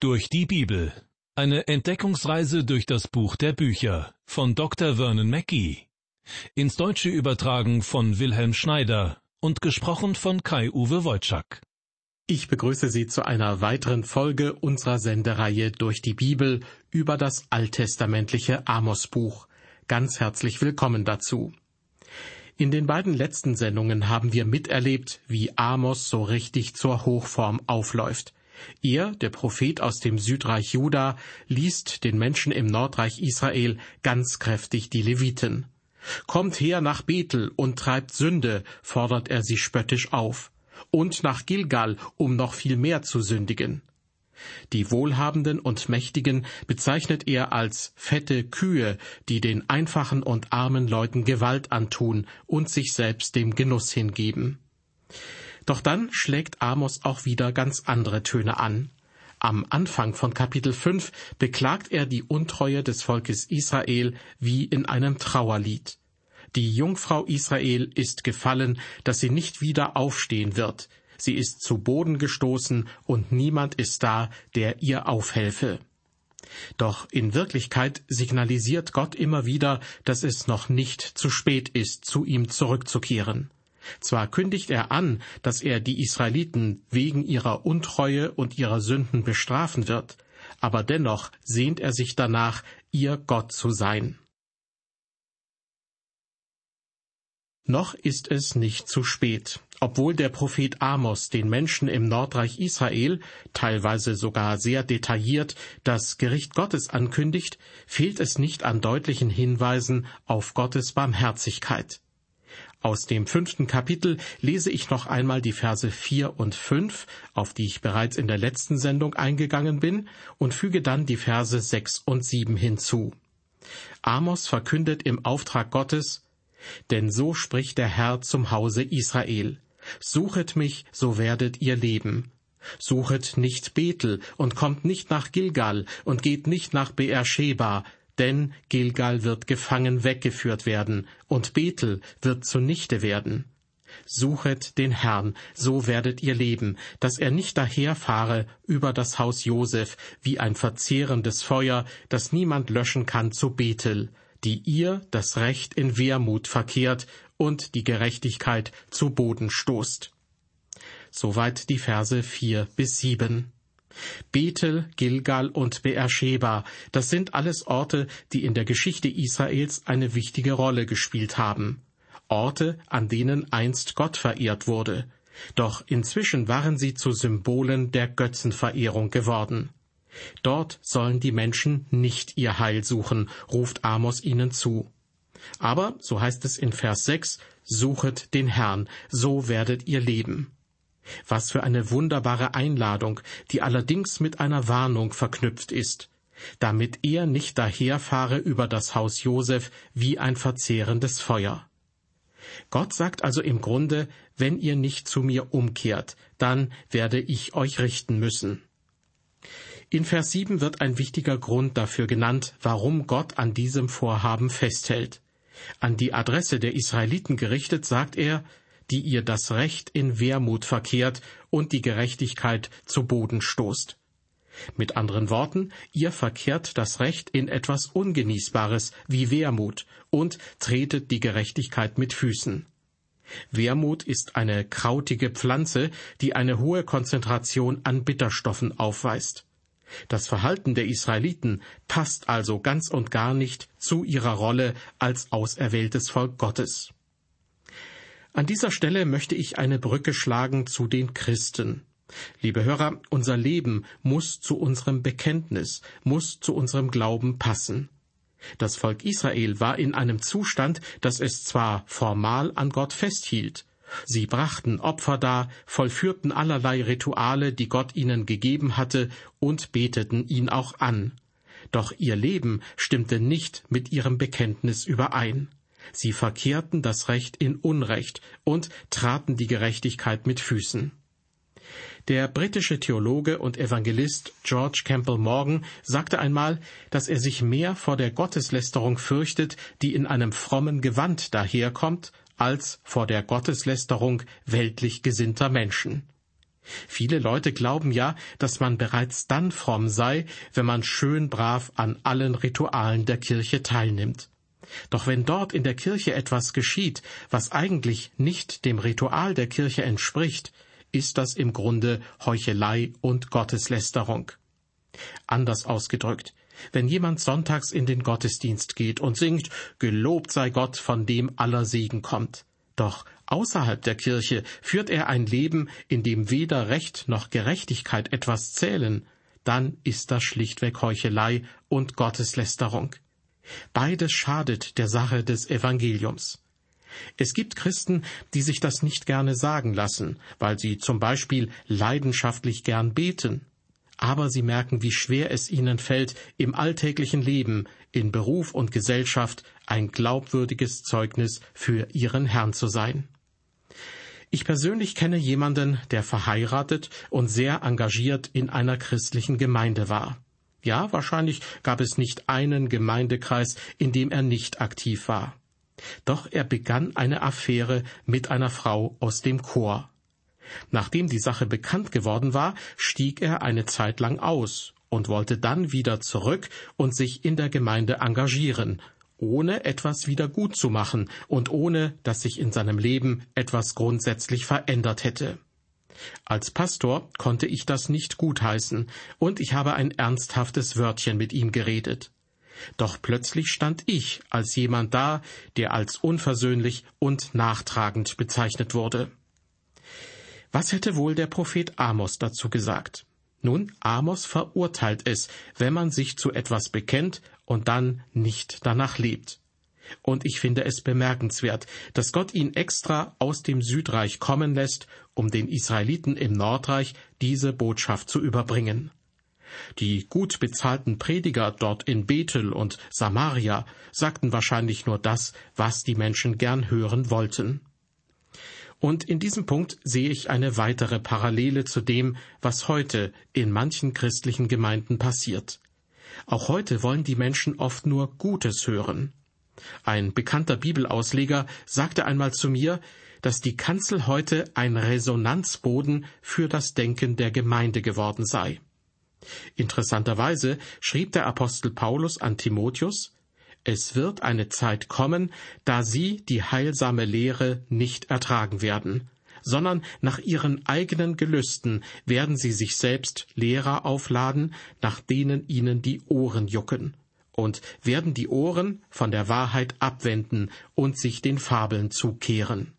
Durch die Bibel. Eine Entdeckungsreise durch das Buch der Bücher von Dr. Vernon Mackey. Ins Deutsche übertragen von Wilhelm Schneider und gesprochen von Kai-Uwe Wojczak. Ich begrüße Sie zu einer weiteren Folge unserer Sendereihe durch die Bibel über das alttestamentliche Amos-Buch. Ganz herzlich willkommen dazu. In den beiden letzten Sendungen haben wir miterlebt, wie Amos so richtig zur Hochform aufläuft. Er, der Prophet aus dem Südreich Juda, liest den Menschen im Nordreich Israel ganz kräftig die Leviten. Kommt her nach Bethel und treibt Sünde, fordert er sie spöttisch auf, und nach Gilgal, um noch viel mehr zu sündigen. Die Wohlhabenden und Mächtigen bezeichnet er als fette Kühe, die den einfachen und armen Leuten Gewalt antun und sich selbst dem Genuss hingeben. Doch dann schlägt Amos auch wieder ganz andere Töne an. Am Anfang von Kapitel 5 beklagt er die Untreue des Volkes Israel wie in einem Trauerlied. Die Jungfrau Israel ist gefallen, dass sie nicht wieder aufstehen wird. Sie ist zu Boden gestoßen und niemand ist da, der ihr aufhelfe. Doch in Wirklichkeit signalisiert Gott immer wieder, dass es noch nicht zu spät ist, zu ihm zurückzukehren. Zwar kündigt er an, dass er die Israeliten wegen ihrer Untreue und ihrer Sünden bestrafen wird, aber dennoch sehnt er sich danach, ihr Gott zu sein. Noch ist es nicht zu spät. Obwohl der Prophet Amos den Menschen im Nordreich Israel, teilweise sogar sehr detailliert, das Gericht Gottes ankündigt, fehlt es nicht an deutlichen Hinweisen auf Gottes Barmherzigkeit. Aus dem fünften Kapitel lese ich noch einmal die Verse vier und fünf, auf die ich bereits in der letzten Sendung eingegangen bin, und füge dann die Verse sechs und sieben hinzu. Amos verkündet im Auftrag Gottes, denn so spricht der Herr zum Hause Israel. Suchet mich, so werdet ihr leben. Suchet nicht Bethel und kommt nicht nach Gilgal und geht nicht nach Beersheba, denn Gilgal wird gefangen weggeführt werden, und Bethel wird zunichte werden. Suchet den Herrn, so werdet ihr leben, dass er nicht daherfahre über das Haus Josef wie ein verzehrendes Feuer, das niemand löschen kann zu Bethel, die ihr das Recht in Wermut verkehrt und die Gerechtigkeit zu Boden stoßt. Soweit die Verse vier bis sieben. Bethel, Gilgal und Beersheba, das sind alles Orte, die in der Geschichte Israels eine wichtige Rolle gespielt haben. Orte, an denen einst Gott verehrt wurde. Doch inzwischen waren sie zu Symbolen der Götzenverehrung geworden. Dort sollen die Menschen nicht ihr Heil suchen, ruft Amos ihnen zu. Aber, so heißt es in Vers 6, suchet den Herrn, so werdet ihr leben. Was für eine wunderbare Einladung, die allerdings mit einer Warnung verknüpft ist, damit er nicht daherfahre über das Haus Josef wie ein verzehrendes Feuer. Gott sagt also im Grunde, wenn ihr nicht zu mir umkehrt, dann werde ich euch richten müssen. In Vers 7 wird ein wichtiger Grund dafür genannt, warum Gott an diesem Vorhaben festhält. An die Adresse der Israeliten gerichtet sagt er, die ihr das Recht in Wermut verkehrt und die Gerechtigkeit zu Boden stoßt. Mit anderen Worten, ihr verkehrt das Recht in etwas Ungenießbares wie Wermut und tretet die Gerechtigkeit mit Füßen. Wermut ist eine krautige Pflanze, die eine hohe Konzentration an Bitterstoffen aufweist. Das Verhalten der Israeliten passt also ganz und gar nicht zu ihrer Rolle als auserwähltes Volk Gottes. An dieser Stelle möchte ich eine Brücke schlagen zu den Christen. Liebe Hörer, unser Leben muss zu unserem Bekenntnis, muss zu unserem Glauben passen. Das Volk Israel war in einem Zustand, dass es zwar formal an Gott festhielt, sie brachten Opfer dar, vollführten allerlei Rituale, die Gott ihnen gegeben hatte, und beteten ihn auch an. Doch ihr Leben stimmte nicht mit ihrem Bekenntnis überein. Sie verkehrten das Recht in Unrecht und traten die Gerechtigkeit mit Füßen. Der britische Theologe und Evangelist George Campbell Morgan sagte einmal, dass er sich mehr vor der Gotteslästerung fürchtet, die in einem frommen Gewand daherkommt, als vor der Gotteslästerung weltlich gesinnter Menschen. Viele Leute glauben ja, dass man bereits dann fromm sei, wenn man schön brav an allen Ritualen der Kirche teilnimmt. Doch wenn dort in der Kirche etwas geschieht, was eigentlich nicht dem Ritual der Kirche entspricht, ist das im Grunde Heuchelei und Gotteslästerung. Anders ausgedrückt, wenn jemand sonntags in den Gottesdienst geht und singt Gelobt sei Gott, von dem aller Segen kommt, doch außerhalb der Kirche führt er ein Leben, in dem weder Recht noch Gerechtigkeit etwas zählen, dann ist das schlichtweg Heuchelei und Gotteslästerung. Beides schadet der Sache des Evangeliums. Es gibt Christen, die sich das nicht gerne sagen lassen, weil sie zum Beispiel leidenschaftlich gern beten. Aber sie merken, wie schwer es ihnen fällt, im alltäglichen Leben, in Beruf und Gesellschaft ein glaubwürdiges Zeugnis für ihren Herrn zu sein. Ich persönlich kenne jemanden, der verheiratet und sehr engagiert in einer christlichen Gemeinde war. Ja, wahrscheinlich gab es nicht einen Gemeindekreis, in dem er nicht aktiv war. Doch er begann eine Affäre mit einer Frau aus dem Chor. Nachdem die Sache bekannt geworden war, stieg er eine Zeit lang aus und wollte dann wieder zurück und sich in der Gemeinde engagieren, ohne etwas wieder gut zu machen und ohne dass sich in seinem Leben etwas grundsätzlich verändert hätte. Als Pastor konnte ich das nicht gutheißen, und ich habe ein ernsthaftes Wörtchen mit ihm geredet. Doch plötzlich stand ich als jemand da, der als unversöhnlich und nachtragend bezeichnet wurde. Was hätte wohl der Prophet Amos dazu gesagt? Nun, Amos verurteilt es, wenn man sich zu etwas bekennt und dann nicht danach lebt. Und ich finde es bemerkenswert, dass Gott ihn extra aus dem Südreich kommen lässt, um den Israeliten im Nordreich diese Botschaft zu überbringen. Die gut bezahlten Prediger dort in Bethel und Samaria sagten wahrscheinlich nur das, was die Menschen gern hören wollten. Und in diesem Punkt sehe ich eine weitere Parallele zu dem, was heute in manchen christlichen Gemeinden passiert. Auch heute wollen die Menschen oft nur Gutes hören. Ein bekannter Bibelausleger sagte einmal zu mir, dass die Kanzel heute ein Resonanzboden für das Denken der Gemeinde geworden sei. Interessanterweise schrieb der Apostel Paulus an Timotheus, es wird eine Zeit kommen, da sie die heilsame Lehre nicht ertragen werden, sondern nach ihren eigenen Gelüsten werden sie sich selbst Lehrer aufladen, nach denen ihnen die Ohren jucken, und werden die Ohren von der Wahrheit abwenden und sich den Fabeln zukehren.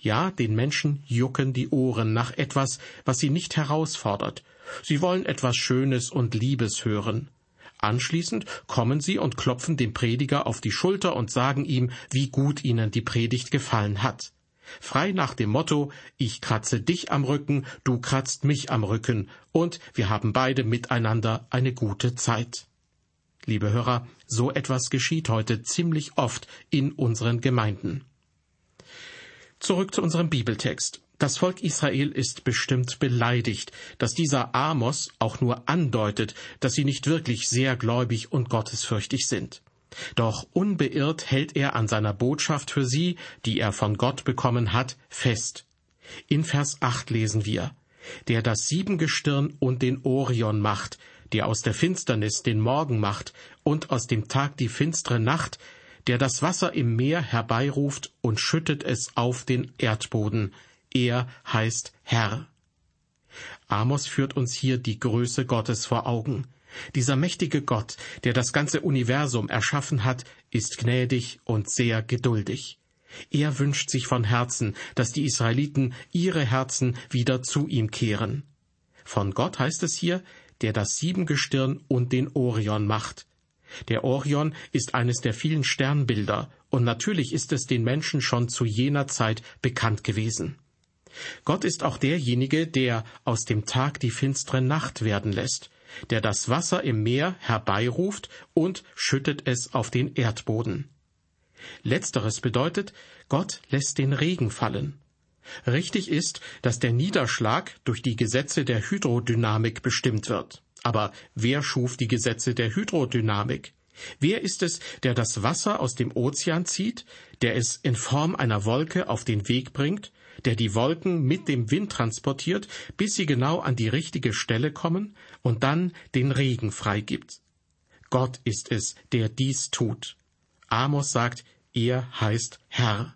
Ja, den Menschen jucken die Ohren nach etwas, was sie nicht herausfordert. Sie wollen etwas Schönes und Liebes hören. Anschließend kommen sie und klopfen dem Prediger auf die Schulter und sagen ihm, wie gut ihnen die Predigt gefallen hat. Frei nach dem Motto Ich kratze dich am Rücken, du kratzt mich am Rücken, und wir haben beide miteinander eine gute Zeit. Liebe Hörer, so etwas geschieht heute ziemlich oft in unseren Gemeinden. Zurück zu unserem Bibeltext. Das Volk Israel ist bestimmt beleidigt, dass dieser Amos auch nur andeutet, dass sie nicht wirklich sehr gläubig und gottesfürchtig sind. Doch unbeirrt hält er an seiner Botschaft für sie, die er von Gott bekommen hat, fest. In Vers 8 lesen wir, der das Siebengestirn und den Orion macht, der aus der Finsternis den Morgen macht und aus dem Tag die finstere Nacht, der das Wasser im Meer herbeiruft und schüttet es auf den Erdboden, er heißt Herr. Amos führt uns hier die Größe Gottes vor Augen. Dieser mächtige Gott, der das ganze Universum erschaffen hat, ist gnädig und sehr geduldig. Er wünscht sich von Herzen, dass die Israeliten ihre Herzen wieder zu ihm kehren. Von Gott heißt es hier, der das Siebengestirn und den Orion macht. Der Orion ist eines der vielen Sternbilder, und natürlich ist es den Menschen schon zu jener Zeit bekannt gewesen. Gott ist auch derjenige, der aus dem Tag die finstere Nacht werden lässt, der das Wasser im Meer herbeiruft und schüttet es auf den Erdboden. Letzteres bedeutet, Gott lässt den Regen fallen. Richtig ist, dass der Niederschlag durch die Gesetze der Hydrodynamik bestimmt wird. Aber wer schuf die Gesetze der Hydrodynamik? Wer ist es, der das Wasser aus dem Ozean zieht, der es in Form einer Wolke auf den Weg bringt, der die Wolken mit dem Wind transportiert, bis sie genau an die richtige Stelle kommen und dann den Regen freigibt. Gott ist es, der dies tut. Amos sagt, er heißt Herr.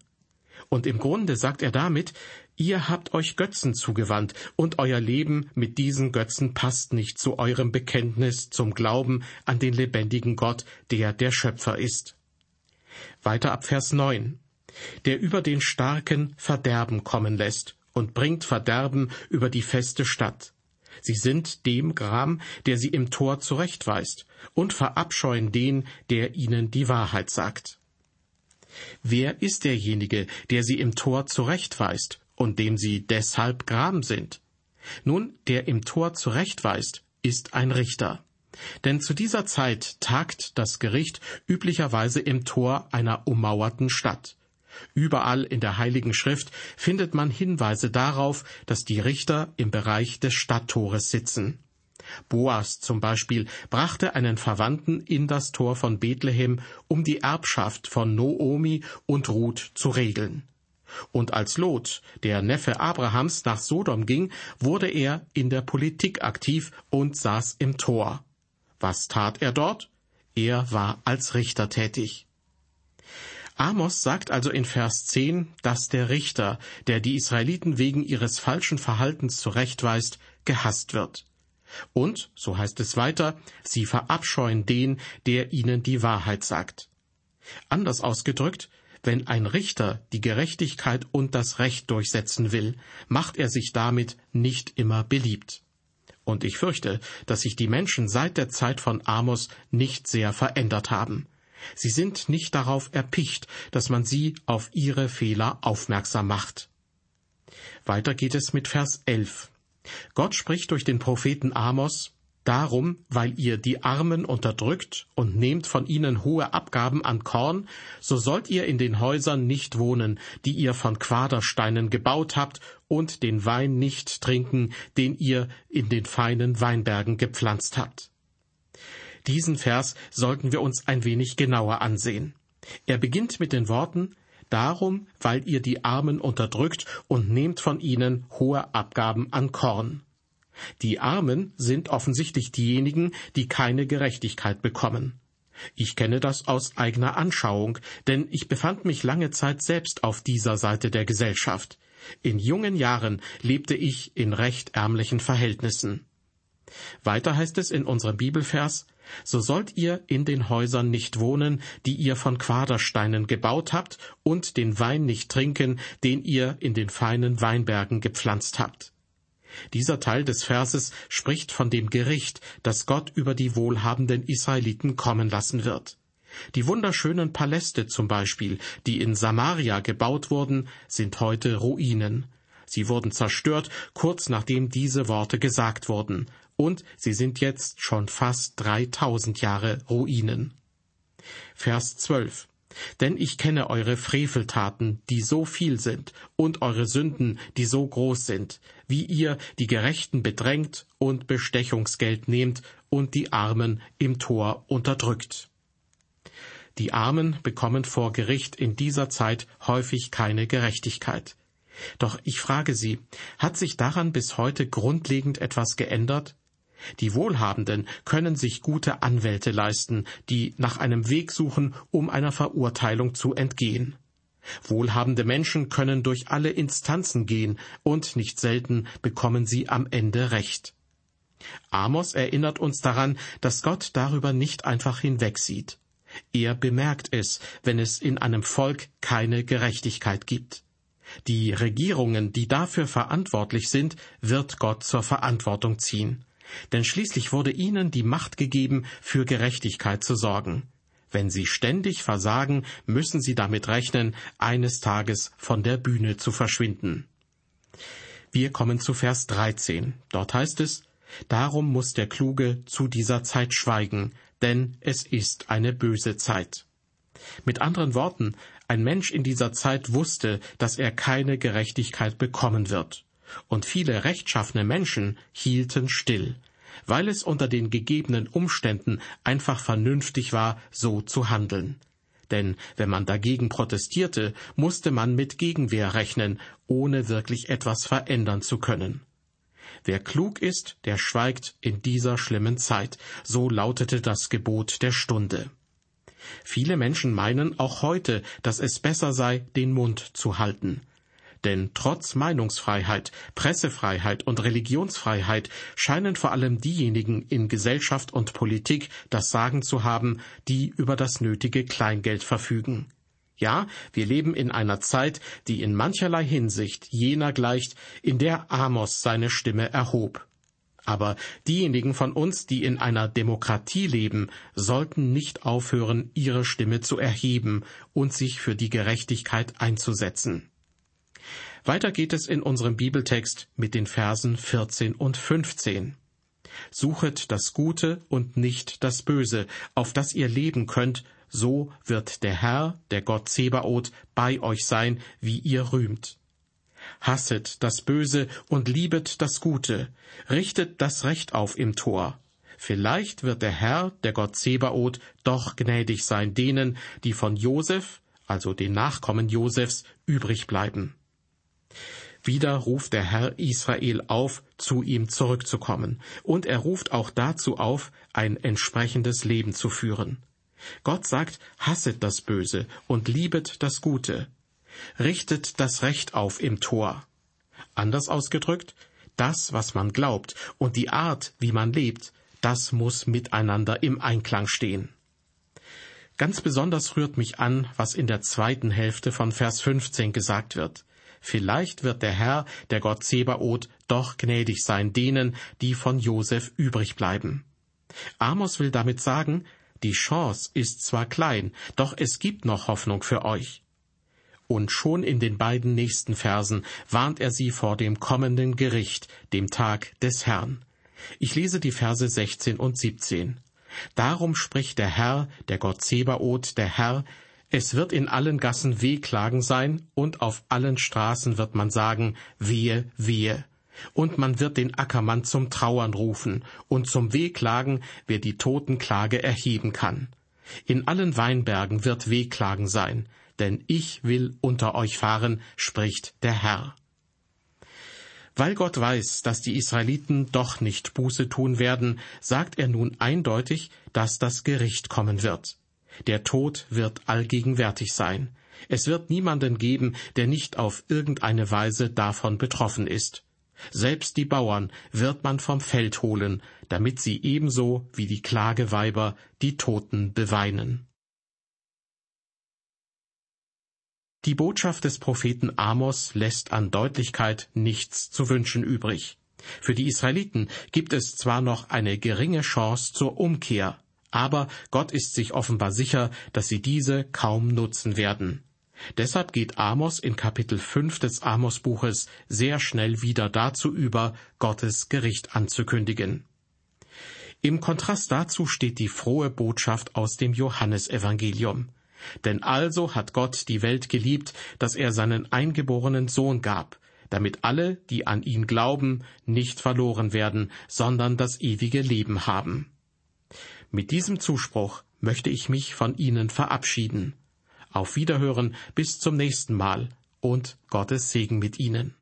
Und im Grunde sagt er damit, ihr habt euch Götzen zugewandt, und euer Leben mit diesen Götzen passt nicht zu eurem Bekenntnis zum Glauben an den lebendigen Gott, der der Schöpfer ist. Weiter ab Vers 9. Der über den Starken Verderben kommen lässt und bringt Verderben über die feste Stadt. Sie sind dem Gram, der sie im Tor zurechtweist, und verabscheuen den, der ihnen die Wahrheit sagt. Wer ist derjenige, der sie im Tor zurechtweist und dem sie deshalb Gram sind? Nun, der im Tor zurechtweist, ist ein Richter. Denn zu dieser Zeit tagt das Gericht üblicherweise im Tor einer ummauerten Stadt. Überall in der Heiligen Schrift findet man Hinweise darauf, dass die Richter im Bereich des Stadttores sitzen. Boas zum Beispiel brachte einen Verwandten in das Tor von Bethlehem, um die Erbschaft von Noomi und Ruth zu regeln. Und als Lot, der Neffe Abrahams, nach Sodom ging, wurde er in der Politik aktiv und saß im Tor. Was tat er dort? Er war als Richter tätig. Amos sagt also in Vers 10, dass der Richter, der die Israeliten wegen ihres falschen Verhaltens zurechtweist, gehasst wird. Und, so heißt es weiter, sie verabscheuen den, der ihnen die Wahrheit sagt. Anders ausgedrückt, wenn ein Richter die Gerechtigkeit und das Recht durchsetzen will, macht er sich damit nicht immer beliebt. Und ich fürchte, dass sich die Menschen seit der Zeit von Amos nicht sehr verändert haben. Sie sind nicht darauf erpicht, dass man sie auf ihre Fehler aufmerksam macht. Weiter geht es mit Vers 11. Gott spricht durch den Propheten Amos, Darum, weil ihr die Armen unterdrückt und nehmt von ihnen hohe Abgaben an Korn, so sollt ihr in den Häusern nicht wohnen, die ihr von Quadersteinen gebaut habt, und den Wein nicht trinken, den ihr in den feinen Weinbergen gepflanzt habt. Diesen Vers sollten wir uns ein wenig genauer ansehen. Er beginnt mit den Worten Darum, weil ihr die Armen unterdrückt und nehmt von ihnen hohe Abgaben an Korn. Die Armen sind offensichtlich diejenigen, die keine Gerechtigkeit bekommen. Ich kenne das aus eigener Anschauung, denn ich befand mich lange Zeit selbst auf dieser Seite der Gesellschaft. In jungen Jahren lebte ich in recht ärmlichen Verhältnissen. Weiter heißt es in unserem Bibelvers, so sollt ihr in den Häusern nicht wohnen, die ihr von Quadersteinen gebaut habt, und den Wein nicht trinken, den ihr in den feinen Weinbergen gepflanzt habt. Dieser Teil des Verses spricht von dem Gericht, das Gott über die wohlhabenden Israeliten kommen lassen wird. Die wunderschönen Paläste zum Beispiel, die in Samaria gebaut wurden, sind heute Ruinen. Sie wurden zerstört, kurz nachdem diese Worte gesagt wurden, und sie sind jetzt schon fast dreitausend Jahre Ruinen. Vers 12. Denn ich kenne eure Freveltaten, die so viel sind, und eure Sünden, die so groß sind, wie ihr die Gerechten bedrängt und Bestechungsgeld nehmt und die Armen im Tor unterdrückt. Die Armen bekommen vor Gericht in dieser Zeit häufig keine Gerechtigkeit. Doch ich frage Sie, hat sich daran bis heute grundlegend etwas geändert? Die Wohlhabenden können sich gute Anwälte leisten, die nach einem Weg suchen, um einer Verurteilung zu entgehen. Wohlhabende Menschen können durch alle Instanzen gehen, und nicht selten bekommen sie am Ende Recht. Amos erinnert uns daran, dass Gott darüber nicht einfach hinwegsieht. Er bemerkt es, wenn es in einem Volk keine Gerechtigkeit gibt. Die Regierungen, die dafür verantwortlich sind, wird Gott zur Verantwortung ziehen denn schließlich wurde ihnen die Macht gegeben, für Gerechtigkeit zu sorgen. Wenn sie ständig versagen, müssen sie damit rechnen, eines Tages von der Bühne zu verschwinden. Wir kommen zu Vers 13. Dort heißt es, Darum muss der Kluge zu dieser Zeit schweigen, denn es ist eine böse Zeit. Mit anderen Worten, ein Mensch in dieser Zeit wusste, dass er keine Gerechtigkeit bekommen wird und viele rechtschaffene Menschen hielten still, weil es unter den gegebenen Umständen einfach vernünftig war, so zu handeln. denn wenn man dagegen protestierte, musste man mit Gegenwehr rechnen, ohne wirklich etwas verändern zu können. Wer klug ist, der schweigt in dieser schlimmen Zeit, so lautete das Gebot der Stunde. Viele Menschen meinen auch heute, dass es besser sei, den Mund zu halten. Denn trotz Meinungsfreiheit, Pressefreiheit und Religionsfreiheit scheinen vor allem diejenigen in Gesellschaft und Politik das Sagen zu haben, die über das nötige Kleingeld verfügen. Ja, wir leben in einer Zeit, die in mancherlei Hinsicht jener gleicht, in der Amos seine Stimme erhob. Aber diejenigen von uns, die in einer Demokratie leben, sollten nicht aufhören, ihre Stimme zu erheben und sich für die Gerechtigkeit einzusetzen. Weiter geht es in unserem Bibeltext mit den Versen 14 und 15. Suchet das Gute und nicht das Böse, auf das ihr leben könnt, so wird der Herr, der Gott Zebaoth, bei euch sein, wie ihr rühmt. Hasset das Böse und liebet das Gute, richtet das Recht auf im Tor. Vielleicht wird der Herr, der Gott Zebaoth, doch gnädig sein denen, die von Josef, also den Nachkommen Josefs, übrig bleiben. Wieder ruft der Herr Israel auf, zu ihm zurückzukommen, und er ruft auch dazu auf, ein entsprechendes Leben zu führen. Gott sagt, hasset das Böse und liebet das Gute. Richtet das Recht auf im Tor. Anders ausgedrückt, das, was man glaubt und die Art, wie man lebt, das muss miteinander im Einklang stehen. Ganz besonders rührt mich an, was in der zweiten Hälfte von Vers 15 gesagt wird. Vielleicht wird der Herr, der Gott Zebaoth, doch gnädig sein denen, die von Josef übrig bleiben. Amos will damit sagen, die Chance ist zwar klein, doch es gibt noch Hoffnung für euch. Und schon in den beiden nächsten Versen warnt er sie vor dem kommenden Gericht, dem Tag des Herrn. Ich lese die Verse 16 und 17. Darum spricht der Herr, der Gott Zebaoth, der Herr, es wird in allen Gassen Wehklagen sein, und auf allen Straßen wird man sagen, wehe, wehe. Und man wird den Ackermann zum Trauern rufen und zum Wehklagen, wer die Totenklage erheben kann. In allen Weinbergen wird Wehklagen sein, denn ich will unter euch fahren, spricht der Herr. Weil Gott weiß, dass die Israeliten doch nicht Buße tun werden, sagt er nun eindeutig, dass das Gericht kommen wird. Der Tod wird allgegenwärtig sein. Es wird niemanden geben, der nicht auf irgendeine Weise davon betroffen ist. Selbst die Bauern wird man vom Feld holen, damit sie ebenso wie die Klageweiber die Toten beweinen. Die Botschaft des Propheten Amos lässt an Deutlichkeit nichts zu wünschen übrig. Für die Israeliten gibt es zwar noch eine geringe Chance zur Umkehr, aber Gott ist sich offenbar sicher, dass sie diese kaum nutzen werden. Deshalb geht Amos in Kapitel 5 des Amos-Buches sehr schnell wieder dazu über, Gottes Gericht anzukündigen. Im Kontrast dazu steht die frohe Botschaft aus dem Johannesevangelium. Denn also hat Gott die Welt geliebt, dass er seinen eingeborenen Sohn gab, damit alle, die an ihn glauben, nicht verloren werden, sondern das ewige Leben haben. Mit diesem Zuspruch möchte ich mich von Ihnen verabschieden. Auf Wiederhören bis zum nächsten Mal und Gottes Segen mit Ihnen.